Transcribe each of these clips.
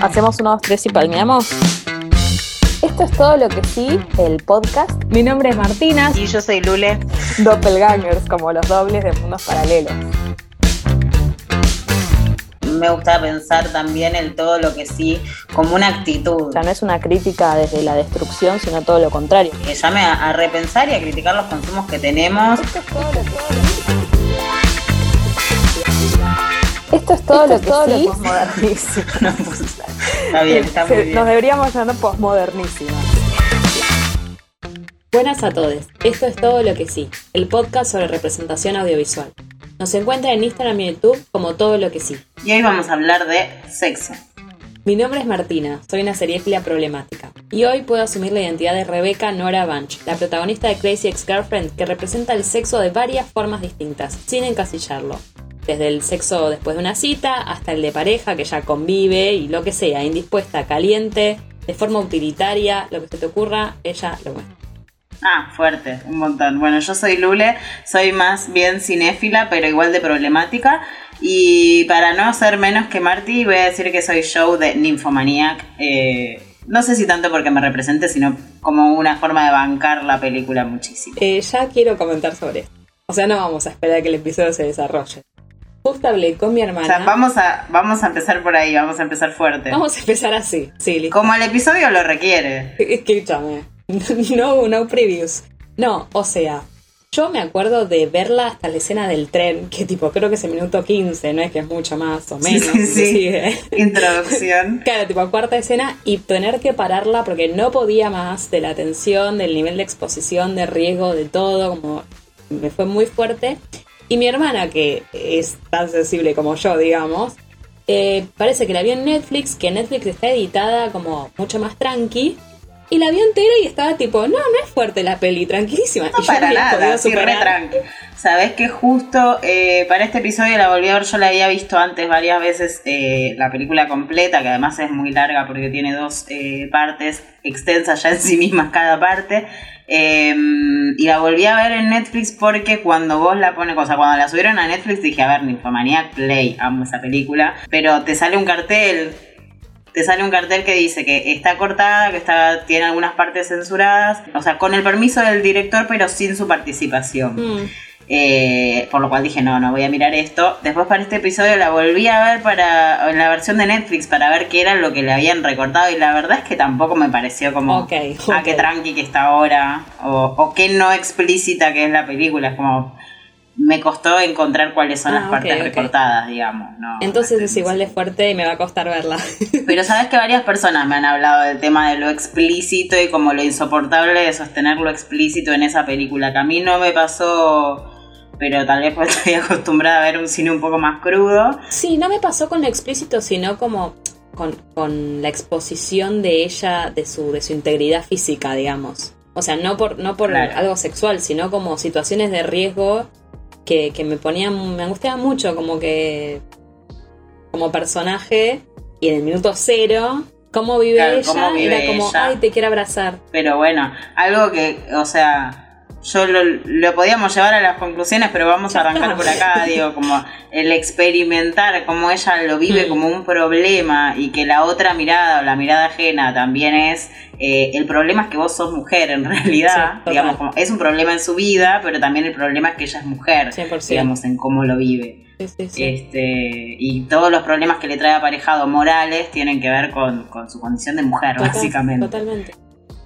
Hacemos unos tres y palmeamos. Esto es todo lo que sí, el podcast. Mi nombre es Martina. Y yo soy Lule. Doppelgangers, como los dobles de mundos paralelos. Me gusta pensar también el todo lo que sí como una actitud. O sea, no es una crítica desde la destrucción, sino todo lo contrario. Que llame a, a repensar y a criticar los consumos que tenemos. Esto es todo lo que Esto es todo lo que todo sí. lo posmodernísimo. está bien, está muy bien. Nos deberíamos llamar posmodernísima. Buenas a todos, esto es todo lo que sí, el podcast sobre representación audiovisual. Nos encuentran en Instagram y YouTube como todo lo que sí. Y hoy vamos a hablar de sexo. Mi nombre es Martina, soy una seriéfila problemática. Y hoy puedo asumir la identidad de Rebecca Nora Bunch, la protagonista de Crazy Ex-Girlfriend, que representa el sexo de varias formas distintas, sin encasillarlo. Desde el sexo después de una cita hasta el de pareja que ya convive y lo que sea, indispuesta, caliente, de forma utilitaria, lo que se te ocurra, ella lo muestra. Ah, fuerte, un montón. Bueno, yo soy Lule, soy más bien cinéfila, pero igual de problemática. Y para no ser menos que Marty, voy a decir que soy show de Nymphomaniac. Eh, no sé si tanto porque me represente, sino como una forma de bancar la película muchísimo. Eh, ya quiero comentar sobre esto. O sea, no vamos a esperar a que el episodio se desarrolle. Justo hablé con mi hermana. O sea, vamos a, vamos a empezar por ahí, vamos a empezar fuerte. Vamos a empezar así. Sí, listo. Como el episodio lo requiere. Escúchame. No, no previews. No, o sea, yo me acuerdo de verla hasta la escena del tren, que tipo, creo que es el minuto 15, no es que es mucho más o menos. Sí, sí. Introducción. Claro, tipo cuarta escena y tener que pararla porque no podía más de la tensión, del nivel de exposición, de riesgo, de todo, como me fue muy fuerte. Y mi hermana, que es tan sensible como yo, digamos, eh, parece que la vio en Netflix, que Netflix está editada como mucho más tranqui. Y la vio entera y estaba tipo, no, no es fuerte la peli, tranquilísima. No y yo para nada, sí, re tranqui. Sabes que justo eh, para este episodio la volví a ver, yo la había visto antes varias veces eh, la película completa, que además es muy larga porque tiene dos partes extensas ya en sí mismas cada parte. Eh, y la volví a ver en Netflix porque cuando vos la pones, o sea, cuando la subieron a Netflix dije, a ver, Nymphomaniac Play, amo esa película, pero te sale un cartel te sale un cartel que dice que está cortada, que está, tiene algunas partes censuradas, o sea, con el permiso del director, pero sin su participación. Mm. Eh, por lo cual dije, no, no voy a mirar esto. Después para este episodio la volví a ver para en la versión de Netflix para ver qué era lo que le habían recortado y la verdad es que tampoco me pareció como, ah, ok. qué tranqui que está ahora, o, o qué no explícita que es la película. Es como, me costó encontrar cuáles son Ah, las partes ok, ok. recortadas, digamos. ¿no? Entonces es igual de fuerte y me va a costar verla. Pero sabes que varias personas me han hablado del tema de lo explícito y como lo insoportable de sostener lo explícito en esa película, que a mí no me pasó, pero tal vez pues estoy acostumbrada a ver un cine un poco más crudo. Sí, no me pasó con lo explícito, sino como con, con la exposición de ella, de su, de su integridad física, digamos. O sea, no por, no por Claro. algo sexual, sino como situaciones de riesgo que, que me ponían, me angustiaban mucho, como que como personaje, y en el minuto cero, cómo vive Claro, ella, cómo vive era como, ella. ay, te quiero abrazar. Pero bueno, algo que, o sea, yo lo, lo podíamos llevar a las conclusiones, pero vamos a arrancar por acá, digo, como el experimentar cómo ella lo vive Mm. como un problema y que la otra mirada o la mirada ajena también es, eh, el problema es que vos sos mujer en realidad, Sí, digamos, como, es un problema en su vida, pero también el problema es que ella es mujer, 100%. digamos, en cómo lo vive. Sí, sí, sí. Este, y todos los problemas que le trae aparejado morales tienen que ver con, con su condición de mujer, Total- básicamente. Totalmente.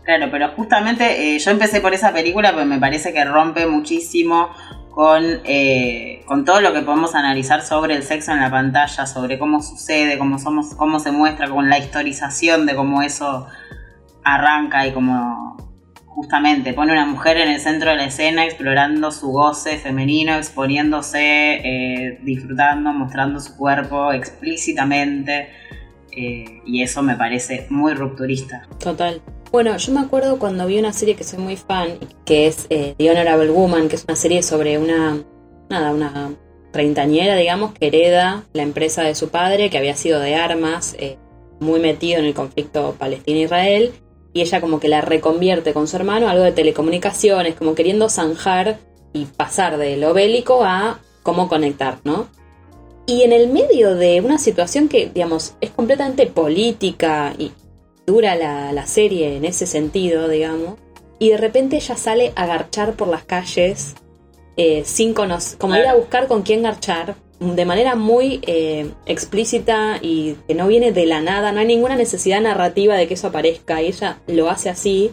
Claro, pero justamente eh, yo empecé por esa película porque me parece que rompe muchísimo con, eh, con todo lo que podemos analizar sobre el sexo en la pantalla, sobre cómo sucede, cómo, somos, cómo se muestra, con la historización de cómo eso arranca y cómo justamente pone una mujer en el centro de la escena explorando su goce femenino, exponiéndose, eh, disfrutando, mostrando su cuerpo explícitamente. eh, y eso me parece muy rupturista. Total. Bueno, yo me acuerdo cuando vi una serie que soy muy fan, que es eh, The Honorable Woman, que es una serie sobre una, nada, una treintañera, digamos, que hereda la empresa de su padre, que había sido de armas, eh, muy metido en el conflicto Palestina-Israel, y ella como que la reconvierte con su hermano algo de telecomunicaciones, como queriendo zanjar y pasar de lo bélico a cómo conectar, ¿no? Y en el medio de una situación que, digamos, es completamente política y dura la, la serie en ese sentido, digamos, y de repente ella sale a garchar por las calles eh, sin conocer, como ir a buscar con quién garchar, de manera muy eh, explícita y que no viene de la nada, no hay ninguna necesidad narrativa de que eso aparezca, y ella lo hace así.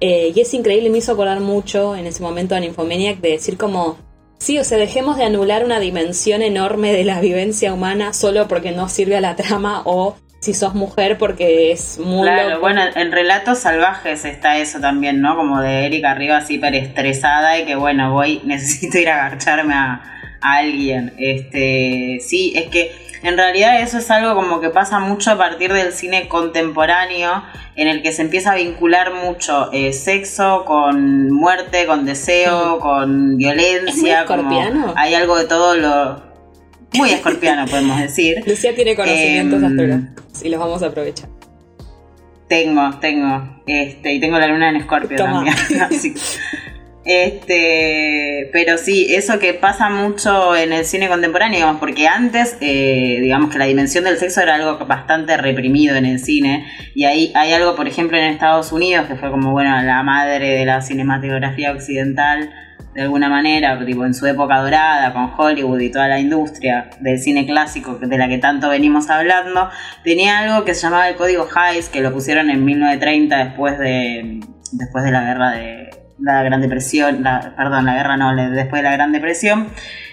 Eh, y es increíble, me hizo acordar mucho en ese momento a Nymphomaniac de decir como, sí, o sea, dejemos de anular una dimensión enorme de la vivencia humana solo porque no sirve a la trama o si sos mujer porque es muy Claro, bueno, en Relatos Salvajes está eso también, ¿no? Como de Erika Rivas hiper estresada y que bueno, voy, necesito ir a agacharme a, a alguien. Este, sí, es que en realidad eso es algo como que pasa mucho a partir del cine contemporáneo, en el que se empieza a vincular mucho eh, sexo con muerte, con deseo, con violencia. ¿Es muy escorpiano? hay algo de todo lo muy escorpiano, podemos decir. Lucía tiene conocimientos Em, astrológicos y los vamos a aprovechar. Tengo, tengo. Este, y tengo la luna en Escorpio también. Así. Este, pero sí, eso que pasa mucho en el cine contemporáneo, digamos, porque antes, eh, digamos que la dimensión del sexo era algo bastante reprimido en el cine, y ahí hay algo, por ejemplo, en Estados Unidos, que fue como, bueno, la madre de la cinematografía occidental, de alguna manera, tipo en su época dorada, con Hollywood y toda la industria del cine clásico de la que tanto venimos hablando, tenía algo que se llamaba el Código Hays, que lo pusieron en 1930 después de, después de la guerra de la Gran Depresión, perdón, la guerra no, después de la Gran Depresión,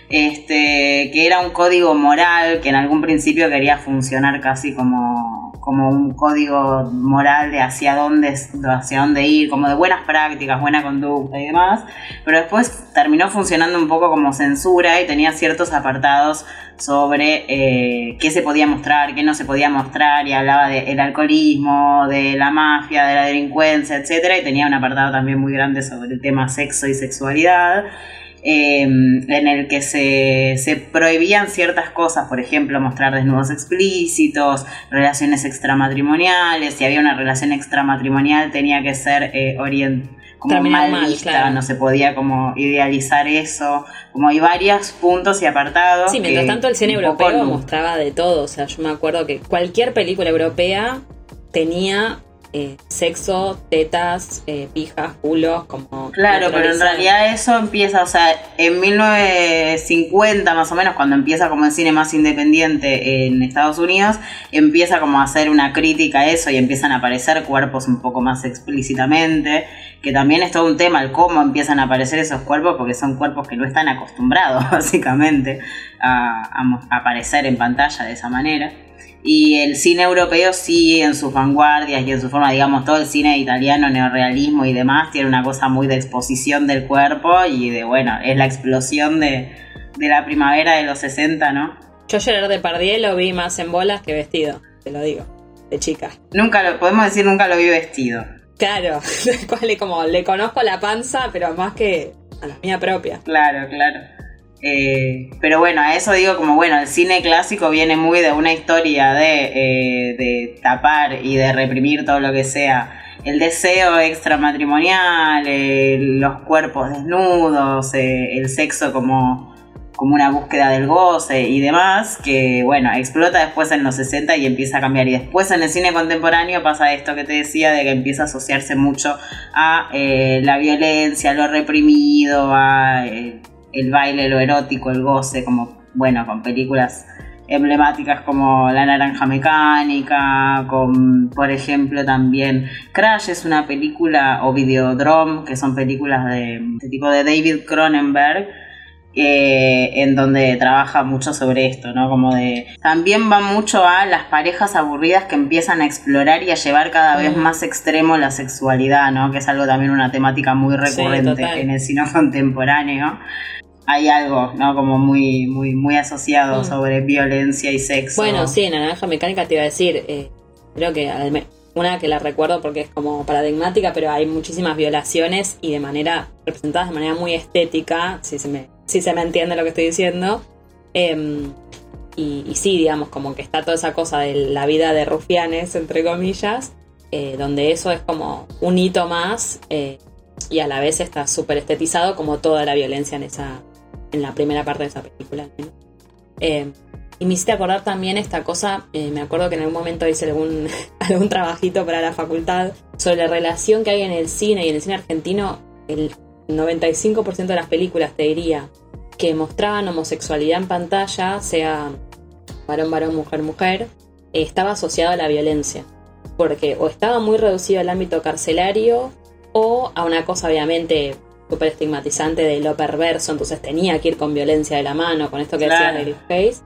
este, que era un código moral que en algún principio quería funcionar casi como, como un código moral de hacia dónde, hacia dónde ir, como de buenas prácticas, buena conducta y demás, pero después terminó funcionando un poco como censura y tenía ciertos apartados sobre eh, qué se podía mostrar, qué no se podía mostrar, y hablaba del alcoholismo, de la mafia, de la delincuencia, etcétera, y tenía un apartado también muy grande sobre el tema sexo y sexualidad. Eh, en el que se, se prohibían ciertas cosas, por ejemplo, mostrar desnudos explícitos, relaciones extramatrimoniales, si había una relación extramatrimonial tenía que ser eh, como Terminar mal vista, claro. no se podía como idealizar eso, como hay varios puntos y apartados. Sí, mientras que tanto el cine europeo mostraba de todo. O sea, yo me acuerdo que cualquier película europea tenía eh, sexo, tetas, eh, pijas, culos, como. Claro, pero en realidad eso empieza, o sea, en 1950 más o menos, cuando empieza como el cine más independiente en Estados Unidos, empieza como a hacer una crítica a eso y empiezan a aparecer cuerpos un poco más explícitamente, que también es todo un tema el cómo empiezan a aparecer esos cuerpos, porque son cuerpos que no están acostumbrados básicamente a, a mo- a aparecer en pantalla de esa manera. Y el cine europeo sí, en sus vanguardias y en su forma, digamos, todo el cine italiano, neorrealismo y demás, tiene una cosa muy de exposición del cuerpo y de, bueno, es la explosión de, de la primavera de los 60, ¿no? Yo Gerard Depardieu lo vi más en bolas que vestido, te lo digo, de chica. Nunca lo, podemos decir, nunca lo vi vestido. Claro, como le conozco la panza, pero más que a la mía propia. Claro, claro. Eh, pero bueno, a eso digo como, bueno, el cine clásico viene muy de una historia de, eh, tapar y de reprimir todo lo que sea el deseo extramatrimonial, los cuerpos desnudos, eh, el sexo como, como una búsqueda del goce y demás, que bueno, explota después en los 60 y empieza a cambiar. Y después en el cine contemporáneo pasa esto que te decía, de que empieza a asociarse mucho a la violencia, lo reprimido, a el baile, lo erótico, el goce, como bueno, con películas emblemáticas como La Naranja Mecánica, con, por ejemplo, también Crash es una película, o Videodrome, que son películas de, de tipo de David Cronenberg, eh, en donde trabaja mucho sobre esto, ¿no? Como de... También va mucho a las parejas aburridas que empiezan a explorar y a llevar cada vez más extremo la sexualidad, ¿no? Que es algo también una temática muy recurrente en el cine contemporáneo. Hay algo, ¿no? Como muy, muy, muy asociado Mm. sobre violencia y sexo. Bueno, sí, en Naranja Mecánica te iba a decir, eh, creo que una que la recuerdo porque es como paradigmática, pero hay muchísimas violaciones y de manera, representadas de manera muy estética, si se me, si se me entiende lo que estoy diciendo. Em, y, sí, digamos, como que está toda esa cosa de la vida de rufianes, entre comillas, eh, donde eso es como un hito más eh, y a la vez está súper estetizado como toda la violencia en esa en la primera parte de esa película. ¿no? Y me hiciste acordar también esta cosa, eh, me acuerdo que en algún momento hice algún, algún trabajito para la facultad sobre la relación que hay en el cine y en el cine argentino, el 95% de las películas, te diría, que mostraban homosexualidad en pantalla, sea varón, varón, mujer, mujer, estaba asociado a la violencia. Porque o estaba muy reducido al ámbito carcelario o a una cosa obviamente súper estigmatizante de lo perverso, entonces tenía que ir con violencia de la mano, con esto que decía Lady Face.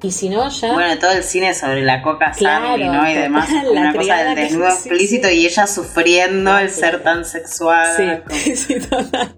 Y si no, ya. Bueno, todo el cine sobre la coca claro, ¿no? Y demás, una cosa del desnudo explícito y ella sufriendo el ser tan sexual. Sí, sí, total.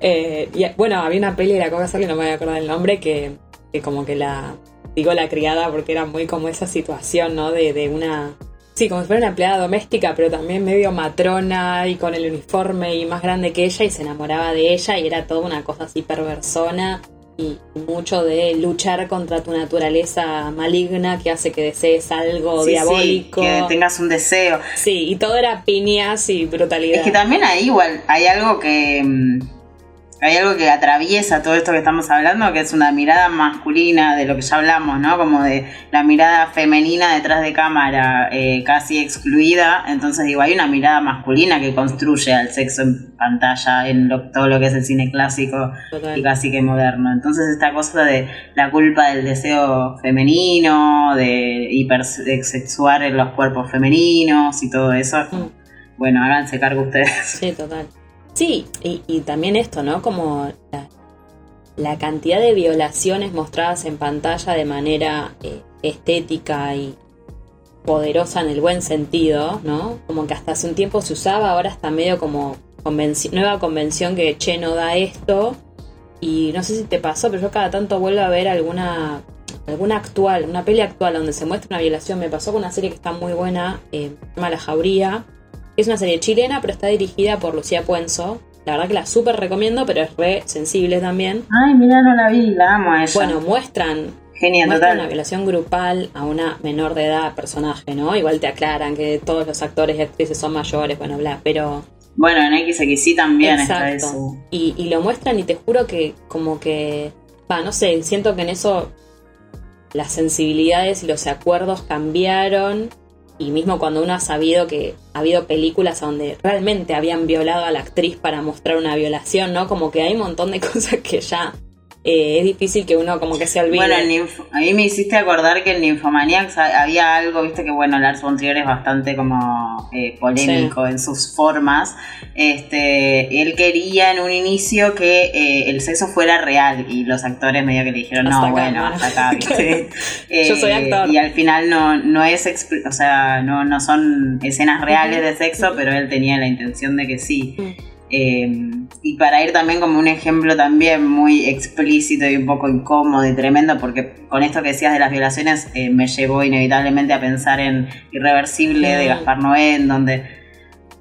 Eh, y, bueno, había una peli de la coca que no me voy a acordar el nombre, que, que, como que la. Digo la criada porque era muy como esa situación, ¿no? De, de una. Sí, como si fuera una empleada doméstica, pero también medio matrona y con el uniforme y más grande que ella y se enamoraba de ella y era toda una cosa así perversona y mucho de luchar contra tu naturaleza maligna que hace que desees algo diabólico. que tengas un deseo. Sí, y todo era piñas y brutalidad. Es que también ahí igual hay algo que mm, hay algo que atraviesa todo esto que estamos hablando, que es una mirada masculina de lo que ya hablamos, ¿no? Como de la mirada femenina detrás de cámara, eh, casi excluida. Entonces, digo, hay una mirada masculina que construye al sexo en pantalla, en todo lo que es el cine clásico y casi que moderno. Entonces, esta cosa de la culpa del deseo femenino, de hipersexuar en los cuerpos femeninos y todo eso. Mm. Bueno, háganse cargo ustedes. Sí, total. Sí, y, también esto, ¿no? Como la, cantidad de violaciones mostradas en pantalla de manera eh, estética y poderosa en el buen sentido, ¿no? Como que hasta hace un tiempo se usaba, ahora está medio como nueva convención que, che, no da esto. Y no sé si te pasó, pero yo cada tanto vuelvo a ver alguna alguna actual, una peli actual donde se muestra una violación. Me pasó con una serie que está muy buena, eh, se llama La Jauría, es una serie chilena, pero está dirigida por Lucía Puenzo. La verdad que la súper recomiendo, pero es re sensible también. Ay, mira, no la vi, la amo a ella. Bueno, muestran Genial, muestran una violación grupal a una menor de edad personaje, ¿no? Igual te aclaran que todos los actores y actrices son mayores, bueno, bla, pero... Bueno, en XXI también está eso. Y, y lo muestran y te juro que como que... Va, no sé, siento que en eso las sensibilidades y los acuerdos cambiaron y mismo cuando uno ha sabido que ha habido películas donde realmente habían violado a la actriz para mostrar una violación, ¿no? Como que hay un montón de cosas que ya eh, es difícil que uno como que se olvide. Bueno, a mí me hiciste acordar que en Nymphomaniacs había algo, viste que bueno, Lars von Trier es bastante como eh, polémico en sus formas. Este, él quería en un inicio que eh, el sexo fuera real y los actores medio que le dijeron, no, bueno, hasta acá, ¿viste? Yo soy actor. Y al final no, no es, o sea, no, no son escenas reales de sexo, pero él tenía la intención de que sí. Mm. Em, y para ir también como un ejemplo también muy explícito y un poco incómodo y tremendo, porque con esto que decías de las violaciones eh, me llevó inevitablemente a pensar en Irreversible de Gaspar Noé, en donde,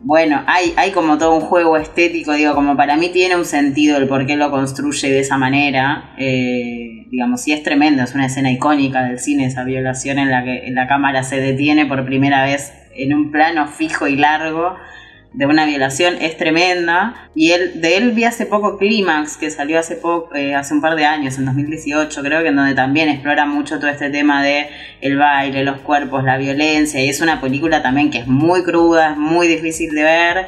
bueno, hay, hay como todo un juego estético, digo, como para mí tiene un sentido el por qué lo construye de esa manera. Eh, digamos, sí es tremendo, es una escena icónica del cine, esa violación en la que la cámara se detiene por primera vez en un plano fijo y largo de una violación es tremenda. Y él, de él vi hace poco Clímax, que salió hace poco, eh, hace un par de años, en 2018, creo que en donde también explora mucho todo este tema de el baile, los cuerpos, la violencia. Y es una película también que es muy cruda, es muy difícil de ver.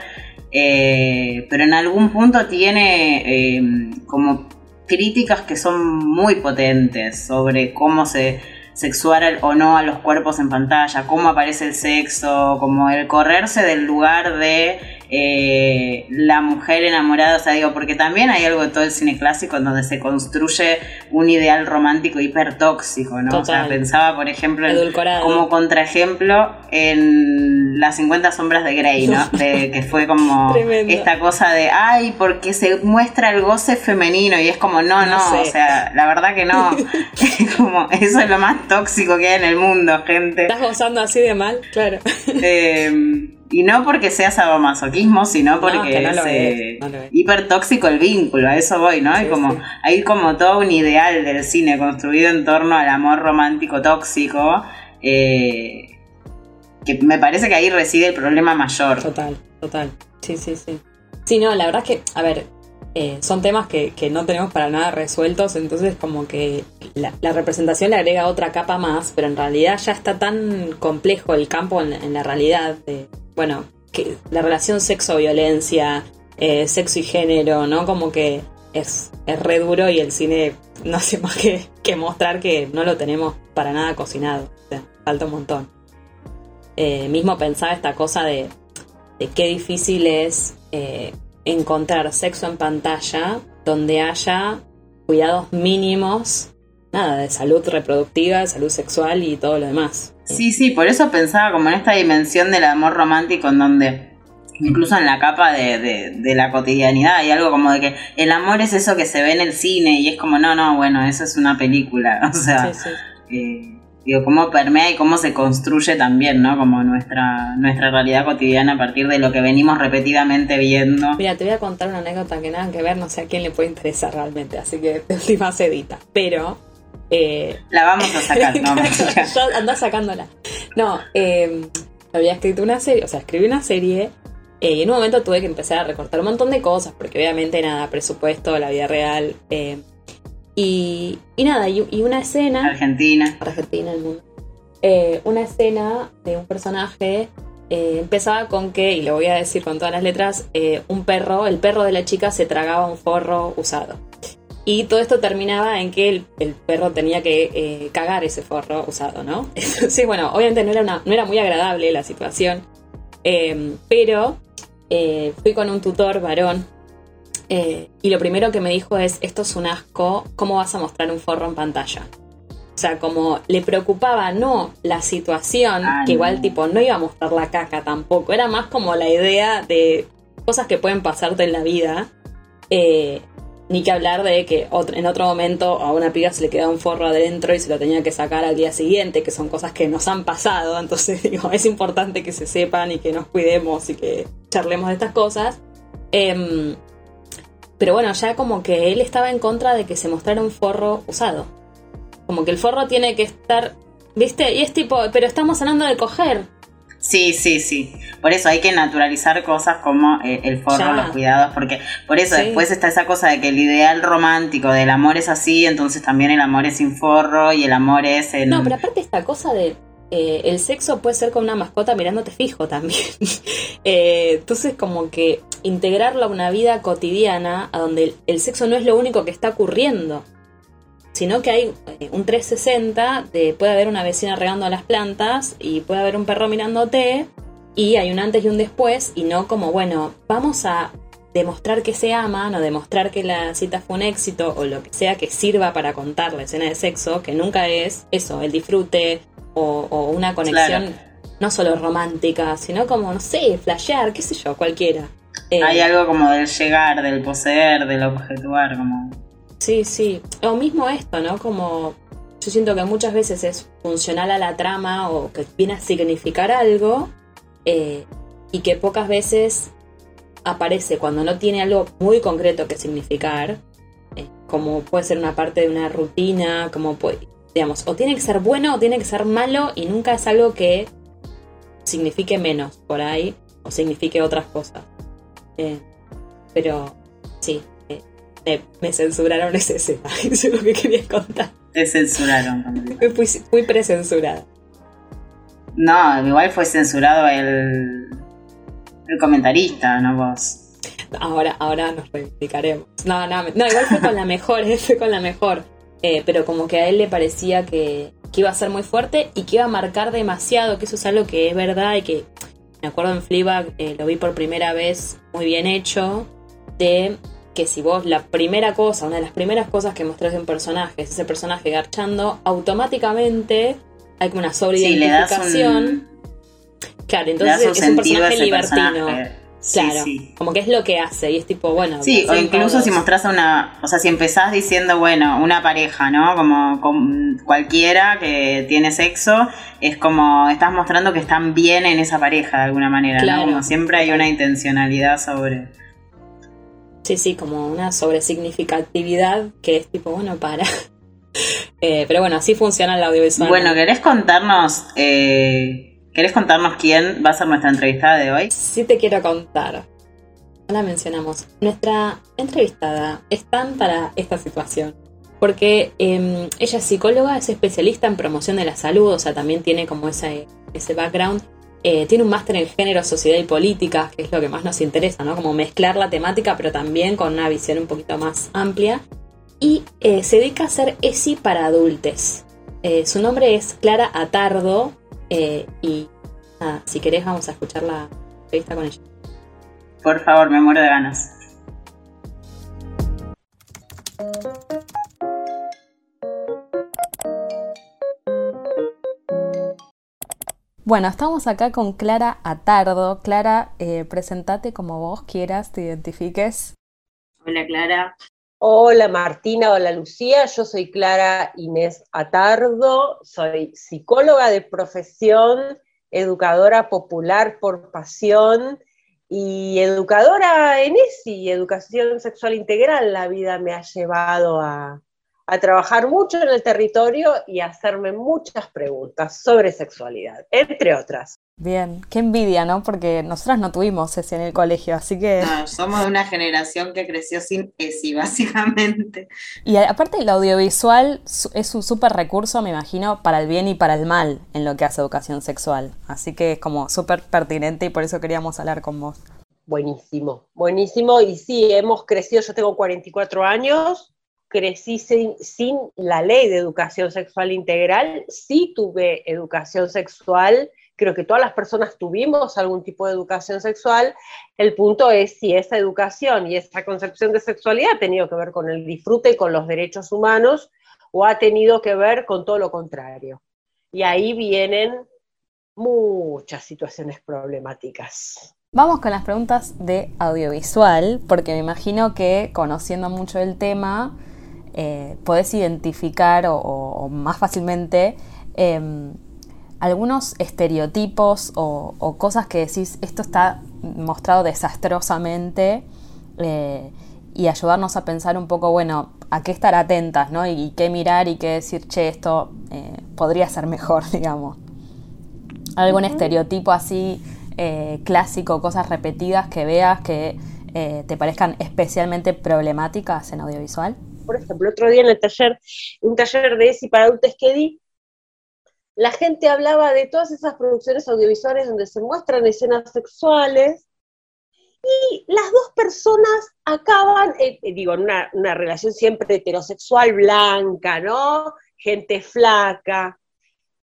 Eh, pero en algún punto tiene eh, como críticas que son muy potentes sobre cómo se sexuar o no a los cuerpos en pantalla, cómo aparece el sexo, como el correrse del lugar de eh, la mujer enamorada, o sea, digo, porque también hay algo de todo el cine clásico en donde se construye un ideal romántico hipertóxico, ¿no? O sea, pensaba, por ejemplo, como contraejemplo en Las 50 sombras de Grey, ¿no? que fue como esta cosa de, ay, porque se muestra el goce femenino y es como, no, no, o sea, la verdad que no. como, eso es lo más tóxico que hay en el mundo, gente. Estás gozando así de mal, claro. Eh, y no porque sea sadomasoquismo, sino porque es, eh, hipertóxico el vínculo, a eso voy, ¿no? hay, como, hay como todo un ideal del cine construido en torno al amor romántico tóxico, eh, que me parece que ahí reside el problema mayor. Total, total. Sí, sí, sí. Sí, no, la verdad es que, a ver, eh, son temas que, que, no tenemos para nada resueltos, entonces como que la, representación le agrega otra capa más, pero en realidad ya está tan complejo el campo en, la realidad de, bueno, que la relación sexo-violencia, eh, sexo y género, ¿no? Como que es, es re duro y el cine no hace más que, que mostrar que no lo tenemos para nada cocinado, o sea, falta un montón. Eh, mismo pensaba esta cosa de, de qué difícil es encontrar sexo en pantalla donde haya cuidados mínimos, nada, de salud reproductiva, de salud sexual y todo lo demás. Sí, sí, por eso pensaba como en esta dimensión del amor romántico en donde incluso en la capa de, la cotidianidad hay algo como de que el amor es eso que se ve en el cine y es como, no, no, bueno, eso es una película, o sea, eh, digo, cómo permea y cómo se construye también, ¿no? Como nuestra, nuestra realidad cotidiana a partir de lo que venimos repetidamente viendo. Mira, te voy a contar una anécdota que nada que ver, no sé a quién le puede interesar realmente, así que de última sedita. Pero. Eh, la vamos a sacar, ¿no? Anda sacándola. No, eh, había escrito una serie, o sea, escribí una serie. Eh, y en un momento tuve que empezar a recortar un montón de cosas, porque obviamente nada, presupuesto, la vida real, eh, y, nada, y, una escena. Argentina. Argentina, el mundo. Eh, una escena de un personaje eh, empezaba con que, y lo voy a decir con todas las letras, eh, un perro, el perro de la chica se tragaba un forro usado. Y todo esto terminaba en que el, perro tenía que cagar ese forro usado, ¿no? sí, bueno, obviamente no era, no era muy agradable la situación, pero fui con un tutor varón eh, y lo primero que me dijo es, esto es un asco, ¿cómo vas a mostrar un forro en pantalla? O sea, como le preocupaba no la situación, ah, que igual tipo no iba a mostrar la caca tampoco, era más como la idea de cosas que pueden pasarte en la vida. Eh, ni que hablar de que en otro momento a una piba se le quedaba un forro adentro y se lo tenía que sacar al día siguiente, que son cosas que nos han pasado. Entonces, digo, es importante que se sepan y que nos cuidemos y que charlemos de estas cosas. Em, pero bueno, ya como que él estaba en contra de que se mostrara un forro usado. Como que el forro tiene que estar, ¿viste? Y es tipo, pero estamos hablando de coger. Sí, sí, sí. Por eso hay que naturalizar cosas como eh, el forro, los cuidados, porque por eso después está esa cosa de que el ideal romántico del amor es así, entonces también el amor es sin forro y el amor es en... No, pero aparte esta cosa de eh, el sexo puede ser con una mascota mirándote fijo también. Eh, entonces, como que integrarlo a una vida cotidiana, a donde el, sexo no es lo único que está ocurriendo, sino que hay eh, un 360 de puede haber una vecina regando las plantas y puede haber un perro mirándote y hay un antes y un después y no como, bueno, vamos a demostrar que se aman o demostrar que la cita fue un éxito o lo que sea que sirva para contar la escena de sexo, que nunca es eso, el disfrute, o, una conexión no solo romántica, sino como, no sé, flashear, qué sé yo, cualquiera. Eh, Hay algo como del llegar, del poseer, del objetuar, como... Sí, sí. O mismo esto, ¿no? Como yo siento que muchas veces es funcional a la trama o que viene a significar algo eh, y que pocas veces aparece cuando no tiene algo muy concreto que significar, eh, como puede ser una parte de una rutina, como puede, digamos, o tiene que ser bueno o tiene que ser malo y nunca es algo que signifique menos por ahí o signifique otras cosas. Eh, pero sí, eh, me censuraron ese escena, eso es lo que quería contar. Te censuraron. Fui, fui precensurada. No, igual fue censurado el, el comentarista, no vos. Ahora, ahora nos reivindicaremos. No, no, no, igual fue con la mejor, fue con la mejor. Eh, pero como que a él le parecía que, iba a ser muy fuerte y que iba a marcar demasiado, que eso es algo que es verdad y que me acuerdo en Fleabag eh, lo vi por primera vez muy bien hecho, de que si vos la primera cosa, una de las primeras cosas que mostrás de un personaje es ese personaje garchando, automáticamente hay como una sobreidentificación. Claro, entonces es un personaje libertino. Claro, como que es lo que hace y es tipo, bueno. Sí, o incluso si mostrás una, o sea, si empezás diciendo, bueno, una pareja, ¿no? Como, cualquiera que tiene sexo, es como estás mostrando que están bien en esa pareja de alguna manera, ¿no? Como siempre hay una intencionalidad sobre... Sí, sí, como una sobresignificatividad que es tipo, bueno, para... Eh, pero bueno, así funciona el audiovisual. Bueno, ¿querés contarnos... Eh ¿Querés contarnos quién va a ser nuestra entrevistada de hoy? Sí te quiero contar. la mencionamos. Nuestra entrevistada es tan para esta situación. Porque em, ella es psicóloga, es especialista en promoción de la salud, o sea, también tiene como ese, ese background. Eh, tiene un máster en género, sociedad y política, que es lo que más nos interesa, ¿no? Como mezclar la temática, pero también con una visión un poquito más amplia. Y eh, se dedica a hacer ESI para adultos. Eh, su nombre es Clara Atardo. Y si querés, vamos a escuchar la entrevista con ella. Por favor, me muero de ganas. Bueno, estamos acá con Clara Atardo. Clara, eh, presentate como vos quieras, te identifiques. Hola Clara. Hola Martina, hola Lucía, yo soy Clara Inés Atardo, soy psicóloga de profesión, educadora popular por pasión y educadora en ESI, educación sexual integral. La vida me ha llevado a, a trabajar mucho en el territorio y a hacerme muchas preguntas sobre sexualidad, entre otras. Bien, qué envidia, ¿no? Porque nosotras no tuvimos ESI en el colegio, así que... No, somos de una generación que creció sin ESI, básicamente. Y aparte el audiovisual es un súper recurso, me imagino, para el bien y para el mal en lo que hace educación sexual. Así que es como súper pertinente y por eso queríamos hablar con vos. Buenísimo, buenísimo. Y sí, hemos crecido, yo tengo 44 años, crecí sin, la ley de educación sexual integral, sí tuve educación sexual, creo que todas las personas tuvimos algún tipo de educación sexual, el punto es si esa educación y esa concepción de sexualidad ha tenido que ver con el disfrute y con los derechos humanos o ha tenido que ver con todo lo contrario. Y ahí vienen muchas situaciones problemáticas. Vamos con las preguntas de audiovisual, porque me imagino que conociendo mucho el tema, eh, podés identificar o, más fácilmente em, algunos estereotipos o, cosas que decís, esto está mostrado desastrosamente eh, y ayudarnos a pensar un poco, bueno, a qué estar atentas, ¿no? Y, qué mirar y qué decir, che, esto eh, podría ser mejor, digamos. Algún estereotipo así clásico, cosas repetidas que veas que te parezcan especialmente problemáticas en audiovisual por ejemplo, otro día en el taller, un taller de ESI para adultos que di, la gente hablaba de todas esas producciones audiovisuales donde se muestran escenas sexuales y las dos personas acaban, eh, eh, digo, en una, relación siempre heterosexual blanca, ¿no? Gente flaca.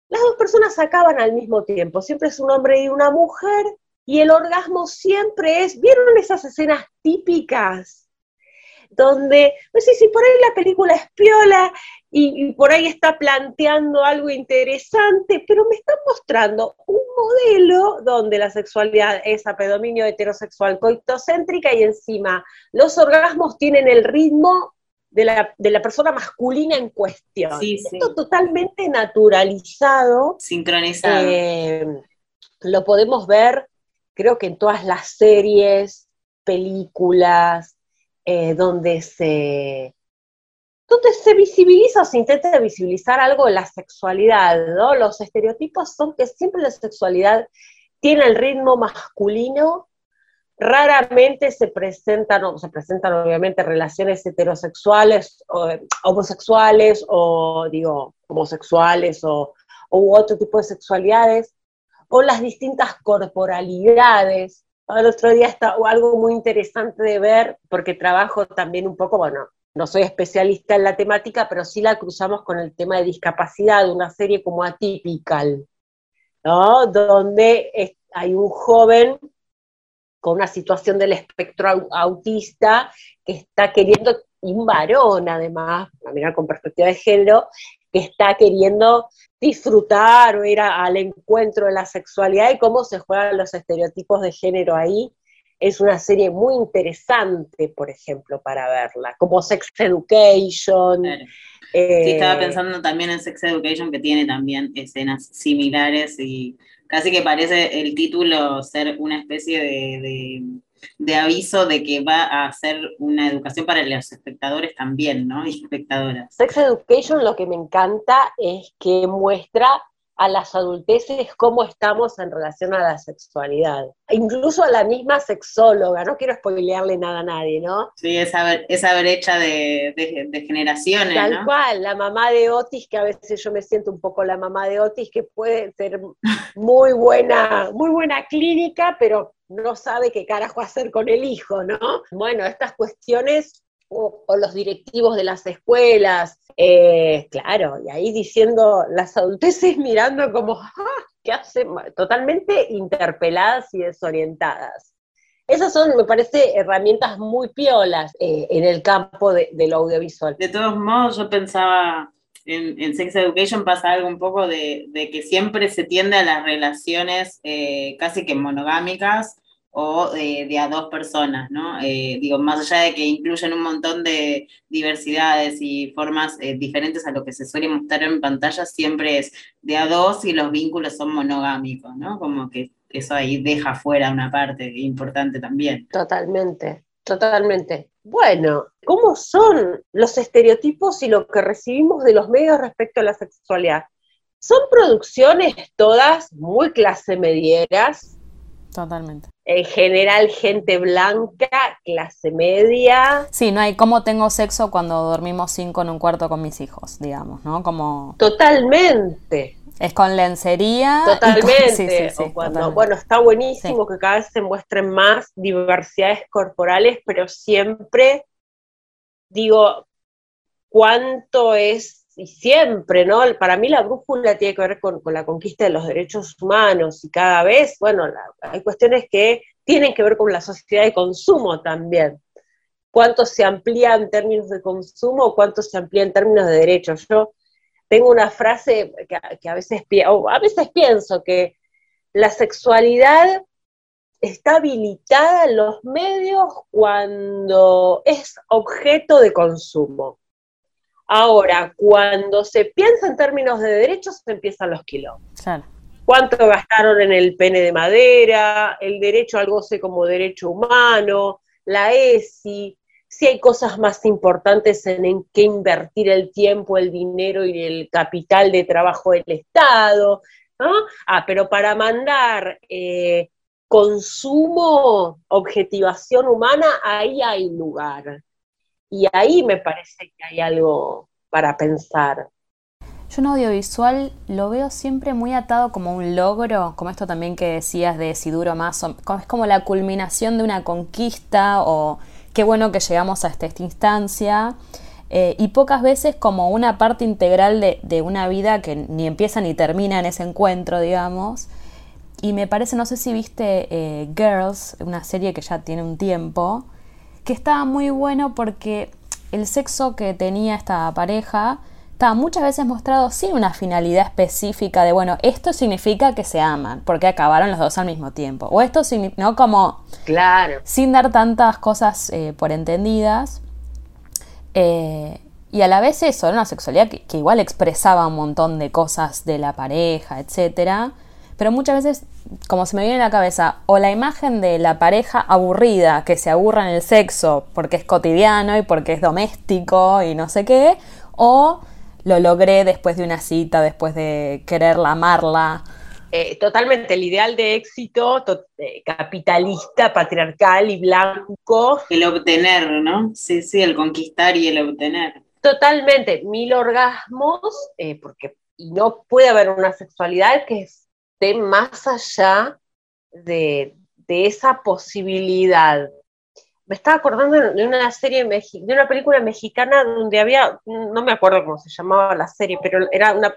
Las dos personas acaban al mismo tiempo, siempre es un hombre y una mujer, y el orgasmo siempre es, ¿vieron esas escenas típicas donde, no sé si por ahí la película es piola y, por ahí está planteando algo interesante, pero me está mostrando un modelo donde la sexualidad es a predominio heterosexual coitocéntrica y encima los orgasmos tienen el ritmo de la, persona masculina en cuestión. Esto totalmente naturalizado. Sincronizado. Eh, lo podemos ver, creo que en todas las series, películas, eh, donde, se, donde se visibiliza o se intenta visibilizar algo de la sexualidad, ¿no? Los estereotipos son que siempre la sexualidad tiene el ritmo masculino, raramente se presentan, o se presentan obviamente relaciones heterosexuales, o, homosexuales, o digo, homosexuales, o, u otro tipo de sexualidades, o las distintas corporalidades, el otro día está algo muy interesante de ver, porque trabajo también un poco, bueno, no soy especialista en la temática, pero sí la cruzamos con el tema de discapacidad, una serie como Atypical, ¿no? Donde hay un joven con una situación del espectro autista que está queriendo, y un varón además, a mirar con perspectiva de género, que está queriendo disfrutar o ir al encuentro de la sexualidad y cómo se juegan los estereotipos de género ahí. Es una serie muy interesante, por ejemplo, para verla, como Sex Education. sí, estaba eh, pensando también en Sex Education, que tiene también escenas similares y casi que parece el título ser una especie de de aviso de que va a hacer una educación para los espectadores también, ¿no? Y espectadoras. Sex Education lo que me encanta es que muestra a las adulteces cómo estamos en relación a la sexualidad. Incluso a la misma sexóloga, no quiero spoilearle nada a nadie, ¿no? Sí, esa, esa brecha de, de, generaciones. Tal cual, la mamá de Otis, que a veces yo me siento un poco la mamá de Otis, que puede ser muy buena, muy buena clínica, pero no sabe qué carajo hacer con el hijo, ¿no? Bueno, estas cuestiones o, los directivos de las escuelas, eh, claro, y ahí diciendo las adulteces mirando como, ah, ¿qué hacen? Totalmente interpeladas y desorientadas. Esas son, me parece, herramientas muy piolas eh, en el campo de, lo audiovisual. De todos modos, yo pensaba, en, Sex Education pasa algo un poco de, que siempre se tiende a las relaciones eh, casi que monogámicas o de, a dos personas, ¿no? Eh, digo, más allá de que incluyen un montón de diversidades y formas eh, diferentes a lo que se suele mostrar en pantalla, siempre es de a dos y los vínculos son monogámicos, ¿no? Como que eso ahí deja fuera una parte importante también. Totalmente, totalmente. Bueno, ¿cómo son los estereotipos y lo que recibimos de los medios respecto a la sexualidad? Son producciones todas muy clase medieras, Totalmente. En general, gente blanca, clase media. Sí, no hay cómo tengo sexo cuando dormimos cinco en un cuarto con mis hijos, digamos, ¿no? Como. Totalmente. Es con lencería. Totalmente. Bueno, está buenísimo que cada vez se muestren más diversidades corporales, pero siempre digo, ¿cuánto es y siempre, ¿no? Para mí la brújula tiene que ver con, la conquista de los derechos humanos y cada vez, bueno, hay cuestiones que tienen que ver con la sociedad de consumo también. ¿Cuánto se amplía en términos de consumo cuánto se amplía en términos de derechos? Yo tengo una frase que, a, veces, a veces pienso que la sexualidad está habilitada en los medios cuando es objeto de consumo. Ahora, cuando se piensa en términos de derechos, empiezan los kilómetros. ¿Cuánto gastaron en el pene de madera, el derecho al goce como derecho humano, la ESI? Si hay cosas más importantes en, en qué invertir el tiempo, el dinero y el capital de trabajo del Estado. ¿no? Ah, pero para mandar eh, consumo, objetivación humana, ahí hay lugar. Y ahí me parece que hay algo para pensar. Yo en audiovisual lo veo siempre muy atado como un logro, como esto también que decías de si duro más, es como la culminación de una conquista o qué bueno que llegamos hasta esta instancia. Eh, y pocas veces como una parte integral de, una vida que ni empieza ni termina en ese encuentro, digamos. Y me parece, no sé si viste eh, Girls, una serie que ya tiene un tiempo, que estaba muy bueno porque el sexo que tenía esta pareja estaba muchas veces mostrado sin una finalidad específica de, bueno, esto significa que se aman, porque acabaron los dos al mismo tiempo. O esto, ¿no? Como... Claro. Sin dar tantas cosas eh, por entendidas. Eh, y a la vez eso, era una sexualidad que, que, igual expresaba un montón de cosas de la pareja, etcétera pero muchas veces, como se me viene a la cabeza, o la imagen de la pareja aburrida que se aburra en el sexo porque es cotidiano y porque es doméstico y no sé qué, o lo logré después de una cita, después de quererla, amarla. Eh, totalmente, el ideal de éxito eh, capitalista, patriarcal y blanco. El obtener, ¿no? Sí, sí, el conquistar y el obtener. Totalmente, mil orgasmos, eh, porque y no puede haber una sexualidad que es más allá de, esa posibilidad. Me estaba acordando de una serie, de una película mexicana donde había, no me acuerdo cómo se llamaba la serie, pero era una,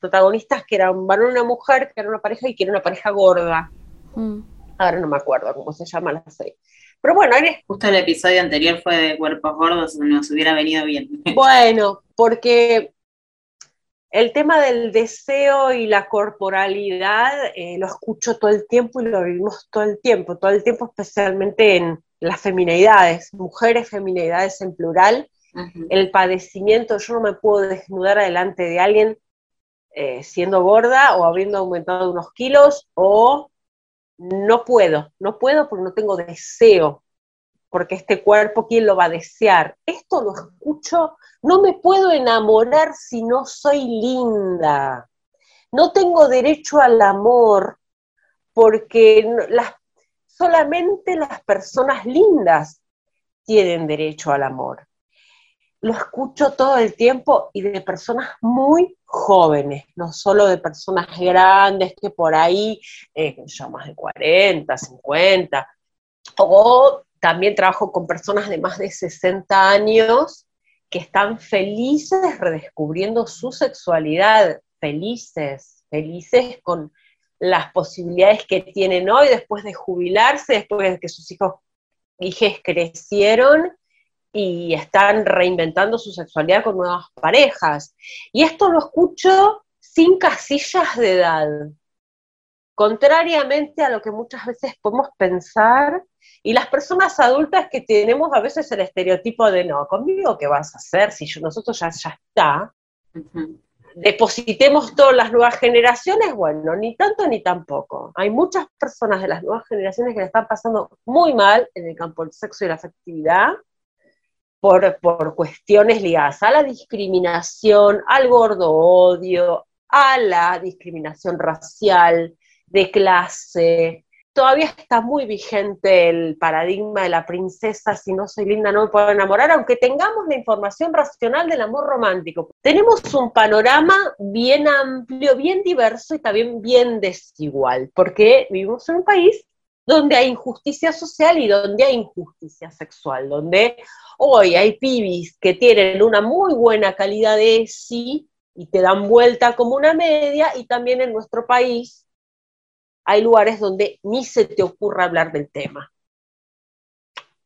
protagonistas que eran un varón y una mujer, que era una pareja y que era una pareja gorda. Mm. Ahora no me acuerdo cómo se llama la serie. Pero bueno, justo el episodio anterior fue de cuerpos gordos, nos hubiera venido bien. Bueno, porque el tema del deseo y la corporalidad eh, lo escucho todo el tiempo y lo vivimos todo el tiempo, todo el tiempo especialmente en las feminidades, mujeres, feminidades en plural, el padecimiento, yo no me puedo desnudar delante de alguien eh, siendo gorda o habiendo aumentado unos kilos o no puedo, no puedo porque no tengo deseo, porque este cuerpo, ¿quién lo va a desear? Esto lo escucho no me puedo enamorar si no soy linda. no tengo derecho al amor porque solamente las personas lindas tienen derecho al amor. Lo escucho todo el tiempo y de personas muy jóvenes, no solo de personas grandes que por ahí, eh, ya más de 40, 50, o también trabajo con personas de más de 60 años que están felices redescubriendo su sexualidad, felices, felices con las posibilidades que tienen hoy después de jubilarse, después de que sus hijos hijas crecieron y están reinventando su sexualidad con nuevas parejas. Y esto lo escucho sin casillas de edad, contrariamente a lo que muchas veces podemos pensar, y las personas adultas que tenemos a veces el estereotipo de no, conmigo qué vas a hacer si yo, nosotros ya, ya está, depositemos todas las nuevas generaciones, bueno, ni tanto ni tampoco. Hay muchas personas de las nuevas generaciones que le están pasando muy mal en el campo del sexo y la afectividad por, por cuestiones ligadas a la discriminación, al gordo odio, a la discriminación racial, de clase, todavía está muy vigente el paradigma de la princesa, si no soy linda no me puedo enamorar, aunque tengamos la información racional del amor romántico. Tenemos un panorama bien amplio, bien diverso y también bien desigual, porque vivimos en un país donde hay injusticia social y donde hay injusticia sexual, donde hoy hay pibis que tienen una muy buena calidad de sí y te dan vuelta como una media, y también en nuestro país hay lugares donde ni se te ocurra hablar del tema.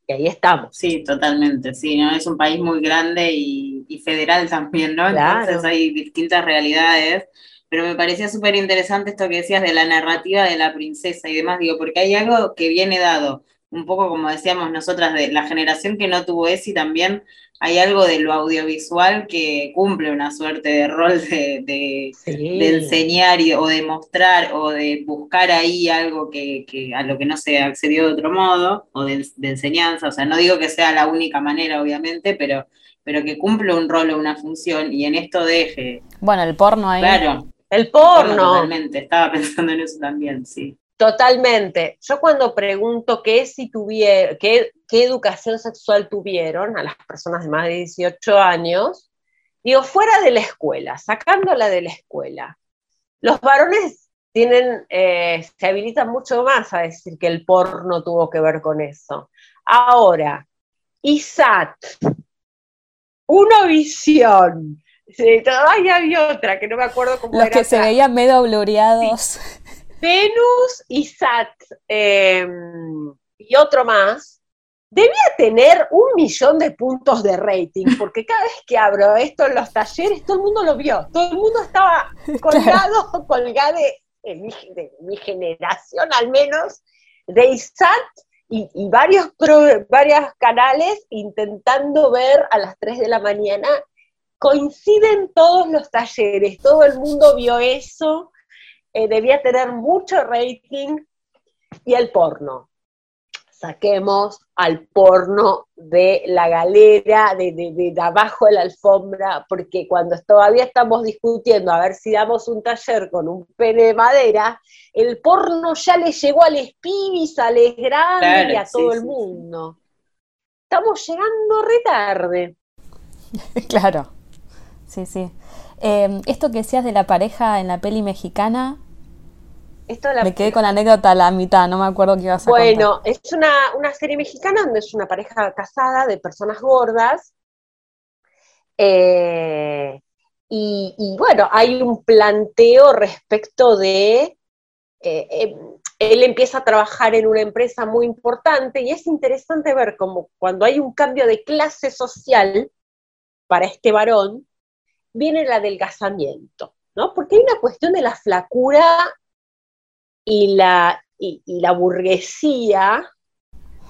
Y ahí estamos. Sí, totalmente, sí, ¿no? Es un país muy grande y, federal también, ¿no? Entonces hay distintas realidades, pero me parecía súper interesante esto que decías de la narrativa de la princesa y demás, digo, porque hay algo que viene dado, un poco como decíamos nosotras, de la generación que no tuvo ESI también, hay algo de lo audiovisual que cumple una suerte de rol de, enseñar o de mostrar o de buscar ahí algo que, a lo que no se accedió de otro modo, o de, enseñanza, o sea, no digo que sea la única manera, obviamente, pero, pero que cumple un rol o una función, y en esto deje. Bueno, el porno ahí. Claro. El porno. Totalmente, estaba pensando en eso también, sí. Totalmente. Yo cuando pregunto qué, si tuvieron, qué, qué educación sexual tuvieron a las personas de más de 18 años, digo, fuera de la escuela, sacándola de la escuela. Los varones tienen, eh, se habilitan mucho más a decir que el porno tuvo que ver con eso. Ahora, ISAT, una visión. Sí, todavía había otra que no me acuerdo cómo Los que se veían medio gloriados. Venus y Sat em, y otro más, debía tener un millón de puntos de rating, porque cada vez que abro esto en los talleres, todo el mundo lo vio, todo el mundo estaba colgado, colgado de, mi, generación al menos, de ISAT y, varios, varios canales intentando ver a las 3 de la mañana. Coinciden todos los talleres, todo el mundo vio eso, eh, debía tener mucho rating y el porno. Saquemos al porno de la galera, de, de, abajo de la alfombra, porque cuando todavía estamos discutiendo a ver si damos un taller con un pene de madera, el porno ya le llegó al espibis, al grande y a todo el mundo. Estamos llegando retarde. claro, sí, sí. Eh, esto que decías de la pareja en la peli mexicana, me quedé con la anécdota a la mitad, no me acuerdo qué iba a ser. Bueno, es una, serie mexicana donde es una pareja casada de personas gordas. Eh, y, bueno, hay un planteo respecto de. Eh, em, él empieza a trabajar en una empresa muy importante y es interesante ver cómo cuando hay un cambio de clase social para este varón, viene el adelgazamiento, ¿no? Porque hay una cuestión de la flacura y la, y, la burguesía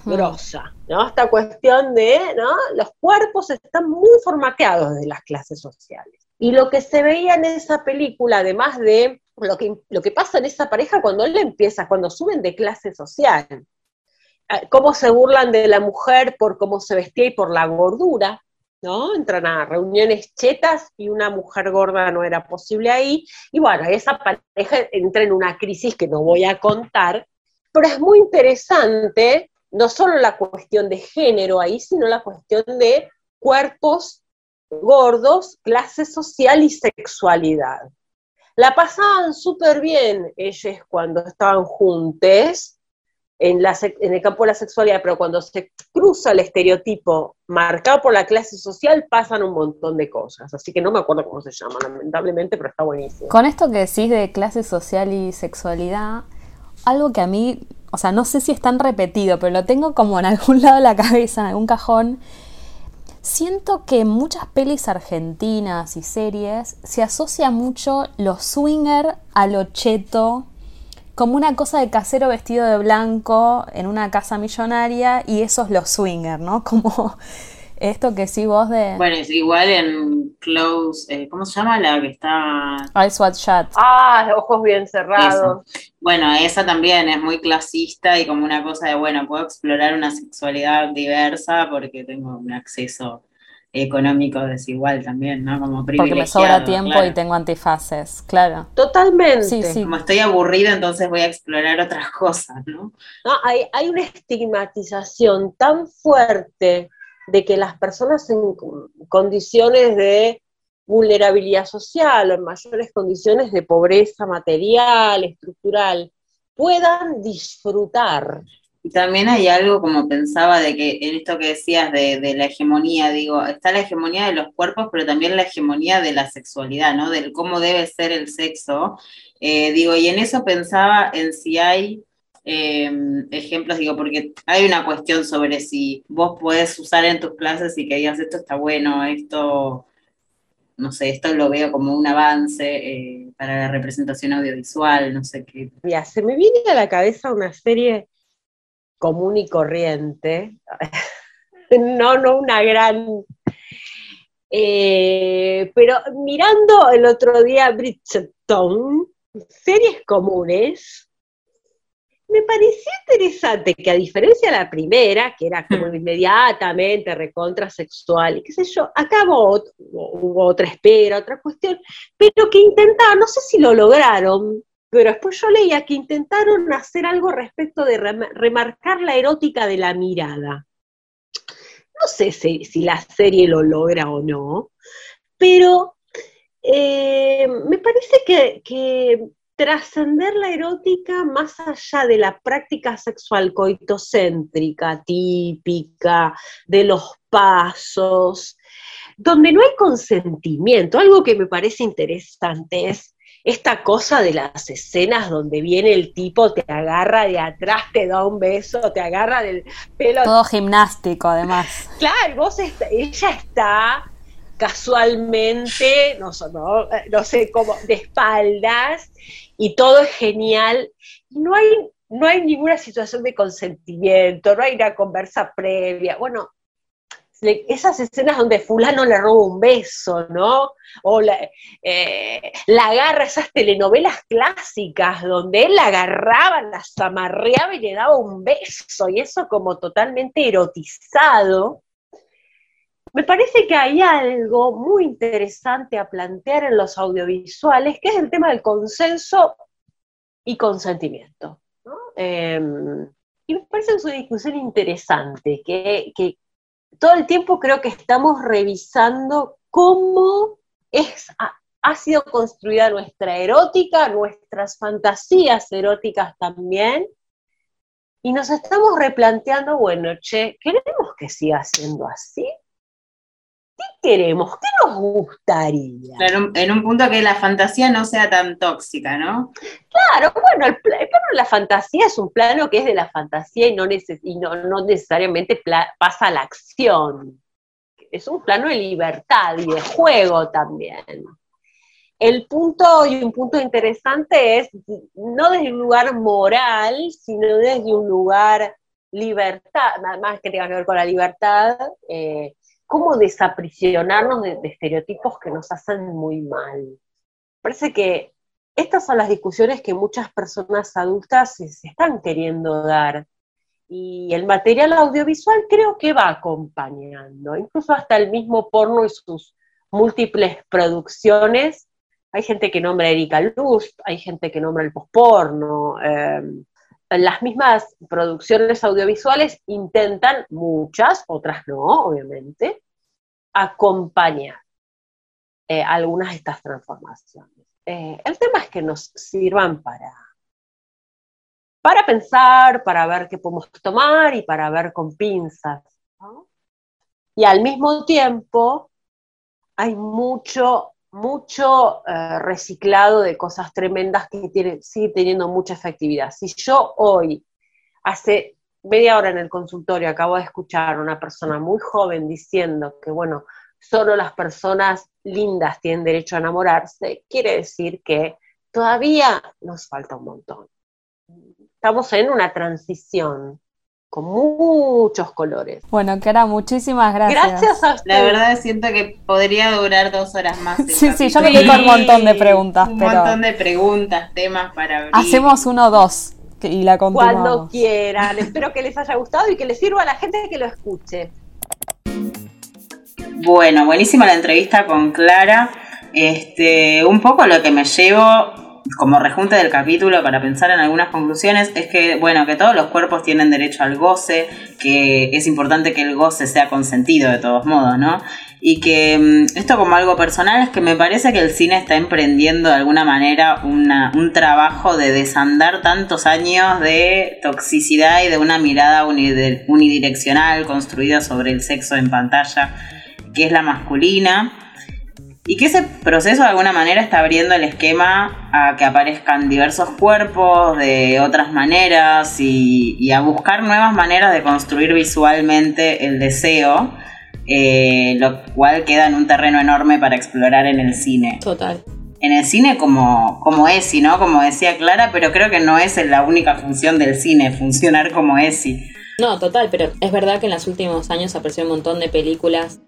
grosa, ¿no? Esta cuestión de, ¿no? Los cuerpos están muy formateados de las clases sociales. Y lo que se veía en esa película, además de lo que, lo que pasa en esa pareja cuando él empieza, cuando suben de clase social, eh, cómo se burlan de la mujer por cómo se vestía y por la gordura, ¿no? Entran a reuniones chetas y una mujer gorda no era posible ahí. Y bueno, esa pareja entra en una crisis que no voy a contar, pero es muy interesante no solo la cuestión de género ahí, sino la cuestión de cuerpos gordos, clase social y sexualidad. La pasaban súper bien ellos cuando estaban juntos en, el campo de la sexualidad, pero cuando se cruza el estereotipo marcado por la clase social, pasan un montón de cosas. Así que no me acuerdo cómo se llama, lamentablemente, pero está buenísimo. Con esto que decís de clase social y sexualidad, algo que a mí, o sea, no sé si es tan repetido, pero lo tengo como en algún lado de la cabeza, en algún cajón. Siento que en muchas pelis argentinas y series se asocia mucho los swinger a lo cheto, como una cosa de casero vestido de blanco en una casa millonaria y eso es los swinger, ¿no? Como esto que sí vos de... Bueno, es igual en Close, eh, ¿cómo se llama la que está? Eyes Wide Shut. Ah, ojos bien cerrados. Bueno, esa también es muy clasista y como una cosa de, bueno, puedo explorar una sexualidad diversa porque tengo un acceso económico desigual también, ¿no? Como Porque me sobra tiempo y tengo antifaces, claro. Totalmente. Sí, sí. Como estoy aburrida, entonces voy a explorar otras cosas, ¿no? no hay, hay una estigmatización tan fuerte de que las personas en condiciones de vulnerabilidad social o en mayores condiciones de pobreza material, estructural, puedan disfrutar. Y también hay algo como pensaba de que en esto que decías de, la hegemonía, digo, está la hegemonía de los cuerpos, pero también la hegemonía de la sexualidad, ¿no? Del cómo debe ser el sexo. Eh, digo, y en eso pensaba en si hay Em, ejemplos, digo, porque hay una cuestión sobre si vos podés usar en tus clases y que digas esto está bueno, esto, no sé, esto lo veo como un avance eh, para la representación audiovisual, no sé qué. Mira, se me viene a la cabeza una serie común y corriente, no, no una gran... Eh, pero mirando el otro día Bridgerton, series comunes, me pareció interesante que a diferencia de la primera, que era como hmm. inmediatamente recontrasexual y qué sé yo, acá hubo, otra espera, otra cuestión, pero que intentaron, no sé si lo lograron, pero después yo leía que intentaron hacer algo respecto de remarcar la erótica de la mirada. No sé si, la serie lo logra o no, pero eh, me parece que trascender la erótica más allá de la práctica sexual coitocéntrica, típica, de los pasos, donde no hay consentimiento. Algo que me parece interesante es esta cosa de las escenas donde viene el tipo, te agarra de atrás, te da un beso, te agarra del pelo. Todo gimnástico, además. Claro, vos ella está casualmente, no, no, no sé cómo, de espaldas, y todo es genial. No hay, no hay ninguna situación de consentimiento, no hay una conversa previa. Bueno, esas escenas donde fulano le roba un beso, ¿no? O la, eh, agarra, esas telenovelas clásicas donde él la agarraba, la zamarreaba y le daba un beso, y eso como totalmente erotizado. Me parece que hay algo muy interesante a plantear en los audiovisuales, que es el tema del consenso y consentimiento. Em, y me parece una discusión interesante, que, todo el tiempo creo que estamos revisando cómo es, ha, sido construida nuestra erótica, nuestras fantasías eróticas también, y nos estamos replanteando, bueno, che, ¿queremos que siga siendo así? ¿Qué queremos? ¿Qué nos gustaría? en un punto que la fantasía no sea tan tóxica, ¿no? Claro, bueno, el, plano de la fantasía es un plano que es de la fantasía y no, no, necesariamente pasa a la acción. Es un plano de libertad y de juego también. El punto, y un punto interesante es, no desde un lugar moral, sino desde un lugar libertad, más que tenga que ver con la libertad, eh, cómo desaprisionarnos de, estereotipos que nos hacen muy mal. Parece que estas son las discusiones que muchas personas adultas se, están queriendo dar. y el material audiovisual creo que va acompañando, incluso hasta el mismo porno y sus múltiples producciones. Hay gente que nombra a Erika Lust, hay gente que nombra el posporno. Eh, las mismas producciones audiovisuales intentan, muchas, otras no, obviamente, acompañar eh, algunas de estas transformaciones. Eh, el tema es que nos sirvan para, para pensar, para ver qué podemos tomar y para ver con pinzas. Y al mismo tiempo hay mucho, mucho eh, reciclado de cosas tremendas que sigue teniendo mucha efectividad. Si yo hoy, hace media hora en el consultorio, acabo de escuchar a una persona muy joven diciendo que, bueno, solo las personas lindas tienen derecho a enamorarse, quiere decir que todavía nos falta un montón. Estamos en una transición con muchos colores. Bueno, Kara, muchísimas gracias. Gracias a usted. La verdad siento que podría durar dos horas más. Sí, sí, yo me quedé con un montón de preguntas, Un pero montón de preguntas, temas para abrir. hacemos uno o dos y la Cuando continuamos. quieran. Espero que les haya gustado y que les sirva a la gente que lo escuche. Bueno, buenísima la entrevista con Clara. Este, un poco lo que me llevo como rejunte del capítulo para pensar en algunas conclusiones es que, bueno, que todos los cuerpos tienen derecho al goce, que es importante que el goce sea consentido de todos modos, ¿no? Y que mm, esto como algo personal es que me parece que el cine está emprendiendo de alguna manera una- un trabajo de desandar tantos años de toxicidad y de una mirada unidireccional construida sobre el sexo en pantalla que es la masculina, y que ese proceso de alguna manera está abriendo el esquema a que aparezcan diversos cuerpos de otras maneras y, y a buscar nuevas maneras de construir visualmente el deseo, eh, lo cual queda en un terreno enorme para explorar en el cine. Total. En el cine como, como ESI, ¿no? Como decía Clara, pero creo que no es la única función del cine, funcionar como ESI. No, total, pero es verdad que en los últimos años apareció un montón de películas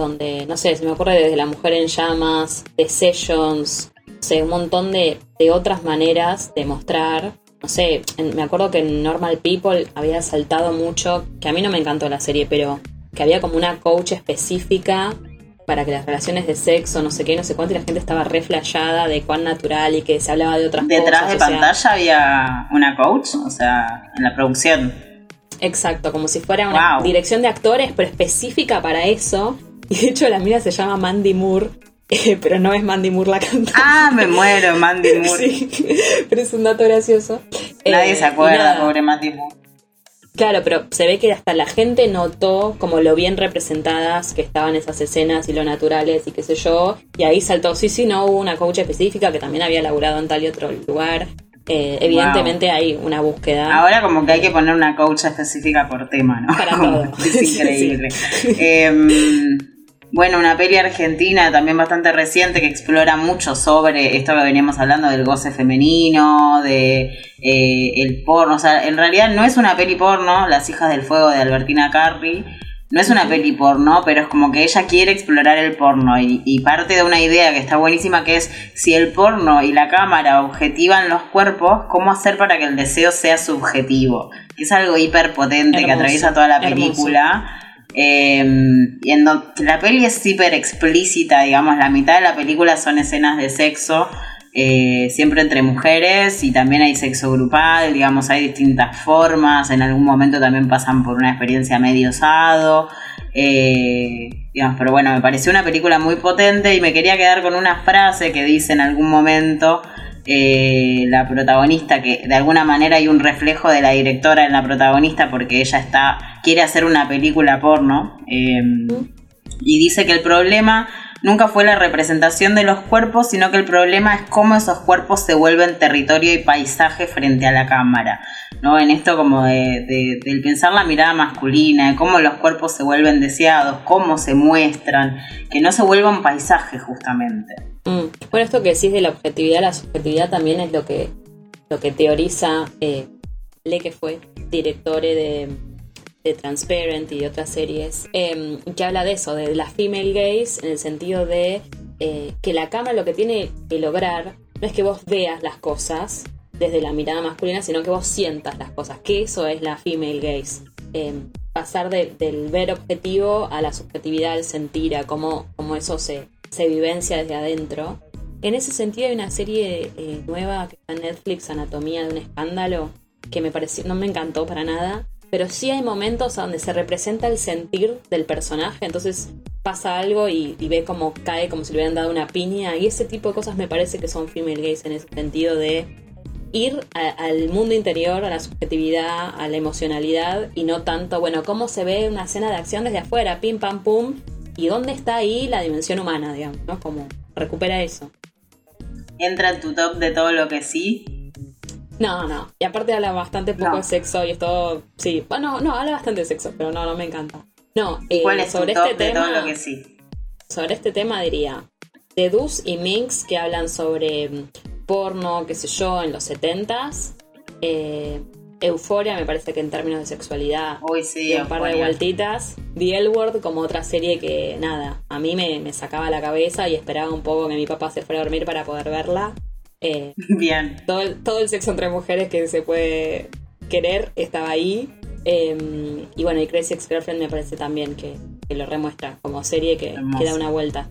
donde, no sé, se me ocurre desde La Mujer en Llamas, The Sessions, no sé, un montón de, de otras maneras de mostrar. No sé, en- me acuerdo que en Normal People había saltado mucho, que a mí no me encantó la serie, pero que había como una coach específica para que las relaciones de sexo, no sé qué, no sé cuánto, y la gente estaba re flashada de cuán natural y que se hablaba de otras Detrás cosas. de sea, pantalla había una coach, o sea, en la producción. Exacto, como si fuera una Wow. dirección de actores, pero específica para eso. Y de hecho la mina se llama Mandy Moore, eh, pero no es Mandy Moore la cantante. Ah, me muero, Mandy Moore. Sí, pero es un dato gracioso. Nadie Eh, se y acuerda, nada. pobre Mandy Moore. Claro, pero se ve que hasta la gente notó como lo bien representadas que estaban esas escenas y lo naturales y qué sé yo. Y ahí saltó, sí, sí, no hubo una coach específica que también había laburado en tal y otro lugar. Eh, evidentemente hay una búsqueda. Ahora como que hay que poner una coach específica por tema, ¿no? Para todo. Es increíble. Em, bueno, una peli argentina también bastante reciente que explora mucho sobre esto que veníamos hablando del goce femenino, de eh, el porno. O sea, en realidad no es una peli porno, Las hijas del fuego de Albertina Carri. No es una peli porno, pero es como que ella quiere explorar el porno y, y parte de una idea que está buenísima que es si el porno y la cámara objetivan los cuerpos, ¿cómo hacer para que el deseo sea subjetivo? Que es algo hiper potente que atraviesa toda la hermoso. Eh, y en la peli es hiper explícita, digamos, la mitad de la película son escenas de sexo, eh, siempre entre mujeres y también hay sexo grupal, digamos, hay distintas formas, en algún momento también pasan por una experiencia medio osado, eh, pero bueno, me pareció una película muy potente y me quería quedar con una frase que dice en algún momento eh, la protagonista, que de alguna manera hay un reflejo de la directora en la protagonista porque ella está quiere hacer una película porno eh, y dice que el problema nunca fue la representación de los cuerpos, sino que el problema es cómo esos cuerpos se vuelven territorio y paisaje frente a la cámara. ¿no? En esto como de, pensar la mirada masculina, cómo los cuerpos se vuelven deseados, cómo se muestran, que no se vuelva un paisaje justamente. Mm. Bueno, esto que decís de la objetividad, la subjetividad también es lo que, lo que teoriza eh, Le que fue director de, de Transparent y de otras series, eh, que habla de eso, de la female gaze, en el sentido de eh, que la cámara lo que tiene que lograr no es que vos veas las cosas, desde la mirada masculina, sino que vos sientas las cosas, que eso es la female gaze. Eh, pasar de- del ver objetivo a la subjetividad, al sentir, a cómo, cómo eso se, se vivencia desde adentro. En ese sentido hay una serie eh, nueva que está en Netflix, Anatomía de un escándalo, que me pareció, no me encantó para nada, pero sí hay momentos donde se representa el sentir del personaje, entonces pasa algo y, ve como cae como si le hubieran dado una piña, y ese tipo de cosas me parece que son female gaze en ese sentido de ir al mundo interior, a la subjetividad, a la emocionalidad y no tanto, bueno, cómo se ve una escena de acción desde afuera, pim pam pum, y dónde está ahí la dimensión humana, digamos, ¿no? Como recupera eso. Entra en tu top de todo lo que sí. No, no. Y aparte habla bastante poco No. de sexo y es todo. Sí, bueno, no, habla bastante de sexo, pero no, no me encanta. No, ¿Y eh, cuál es tu sobre top este de tema. todo lo que sí? Sobre este tema diría. De Dus y Minx que hablan sobre mm, porno, qué sé yo, en los 70s. Eh, Euforia me parece que en términos de sexualidad Uy, sí, dio un par de vueltitas. The L Word como otra serie que, nada, a mí me, me sacaba la cabeza y esperaba un poco que mi papá se fuera a dormir para poder verla. Eh, Bien. todo el, todo el sexo entre mujeres que se puede querer estaba ahí. Eh, y bueno, y Crazy Ex-Girlfriend me parece también que, que lo remuestra como serie que, que da una vuelta.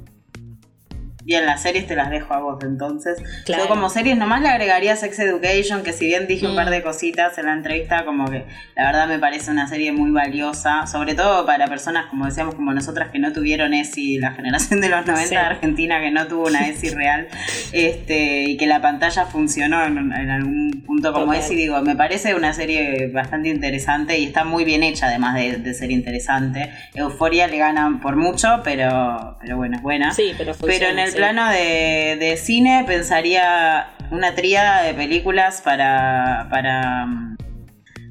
Bien, las series te las dejo a vos entonces. Claro. Yo como series nomás le agregaría Sex Education, que si bien dije un Mm. par de cositas en la entrevista, como que la verdad me parece una serie muy valiosa, sobre todo para personas, como decíamos, como nosotras que no tuvieron ESI, la generación de los 90 Sí. de Argentina que no tuvo una ESI real, este y que la pantalla funcionó en, en algún punto como. ESI, digo, me parece una serie bastante interesante y está muy bien hecha además de, de ser interesante. Euforia le gana por mucho, pero, pero bueno, es buena. Sí, pero funciona. Pero en el sí. Plano de, cine pensaría una tríada de películas para, para,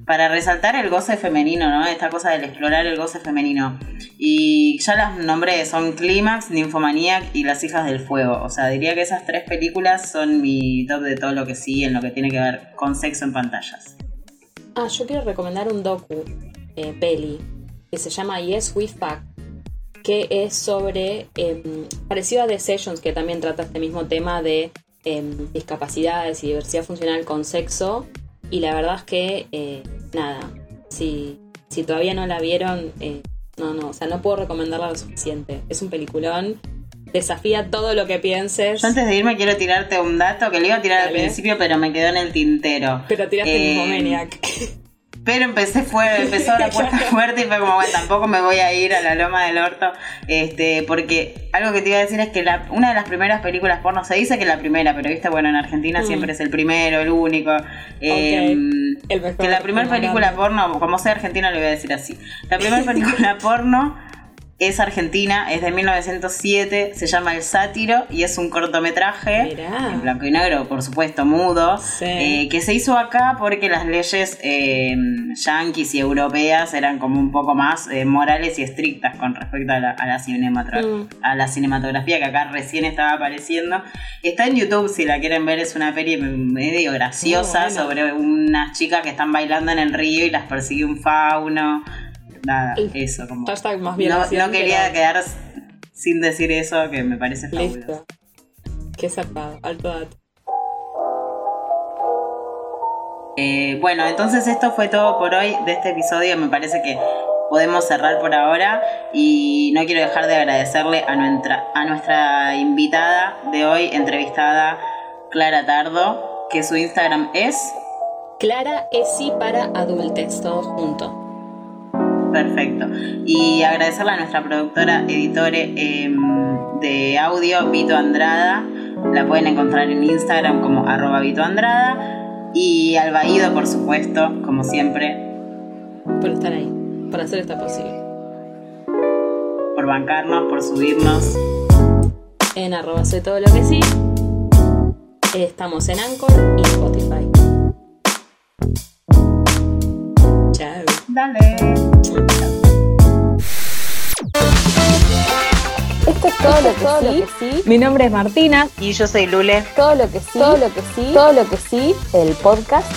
para resaltar el goce femenino, ¿no? Esta cosa del explorar el goce femenino. Y ya las nombré, son Clímax, Nymphomaniac y Las hijas del fuego. O sea, diría que esas tres películas son mi top de todo lo que sí en lo que tiene que ver con sexo en pantallas. Ah, yo quiero recomendar un docu, eh, peli, que se llama Yes We Fuck, que es sobre, em, parecido a The Sessions, que también trata este mismo tema de em, discapacidades y diversidad funcional con sexo. Y la verdad es que, eh, nada, si, si todavía no la vieron, eh, no, no, o sea, no puedo recomendarla lo suficiente. Es un peliculón, desafía todo lo que pienses. Yo antes de irme quiero tirarte un dato que le iba a tirar al principio, pero me quedó en el tintero. Pero tiraste Eh, el mismo Maniac. Pero empecé fue, empezó la puerta fuerte y fue como, bueno, tampoco me voy a ir a la loma del orto. Este, porque algo que te iba a decir es que la, una de las primeras películas porno, se dice que la primera, pero viste, bueno, en Argentina Mm. siempre es el primero, el único. eh, El que la primera película grande. porno, como sea argentina, le voy a decir así. La primera película porno es argentina, es de 1907, se llama El Sátiro y es un cortometraje Mirá. en blanco y negro, por supuesto, mudo, Sí. eh, que se hizo acá porque las leyes eh, yanquis y europeas eran como un poco más eh, morales y estrictas con respecto a la, a la Mm. a la cinematografía que acá recién estaba apareciendo. Está en YouTube, si la quieren ver, es una peli medio graciosa sobre unas chicas que están bailando en el río y las persigue un fauno. Nada, El eso como... Hashtag más No, quería quedar sin decir eso, que me parece fabuloso. Listo. Qué zarpado, alto dato. Eh, bueno, entonces esto fue todo por hoy de este episodio. Me parece que podemos cerrar por ahora y no quiero dejar de agradecerle a nuestra, a nuestra invitada de hoy, entrevistada Clara Tardo, que su Instagram es Clara es sí para adultes, todo junto. Perfecto. Y agradecerle a nuestra productora, editore eh, de audio, Vito Andrada. La pueden encontrar en Instagram como arroba Vito Andrada. Y al Baído, por supuesto, como siempre, Por estar ahí, por hacer esto posible. por bancarnos, por subirnos. En arroba soy todo lo que sí. Estamos en Anchor y Spotify. Chao. Dale. Esto es todo, lo, que sí. Mi nombre es Martina. Y yo soy Lule. Todo lo que sí. Todo lo que sí. Todo lo que sí. El podcast.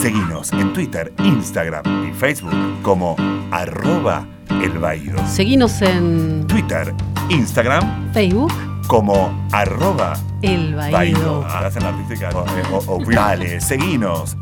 Seguinos en Twitter, Instagram y Facebook como arroba el Baído. Seguinos en Twitter, Instagram Facebook como arroba El Bailo. Baído. Hacen artística o- o- o- Dale, seguinos.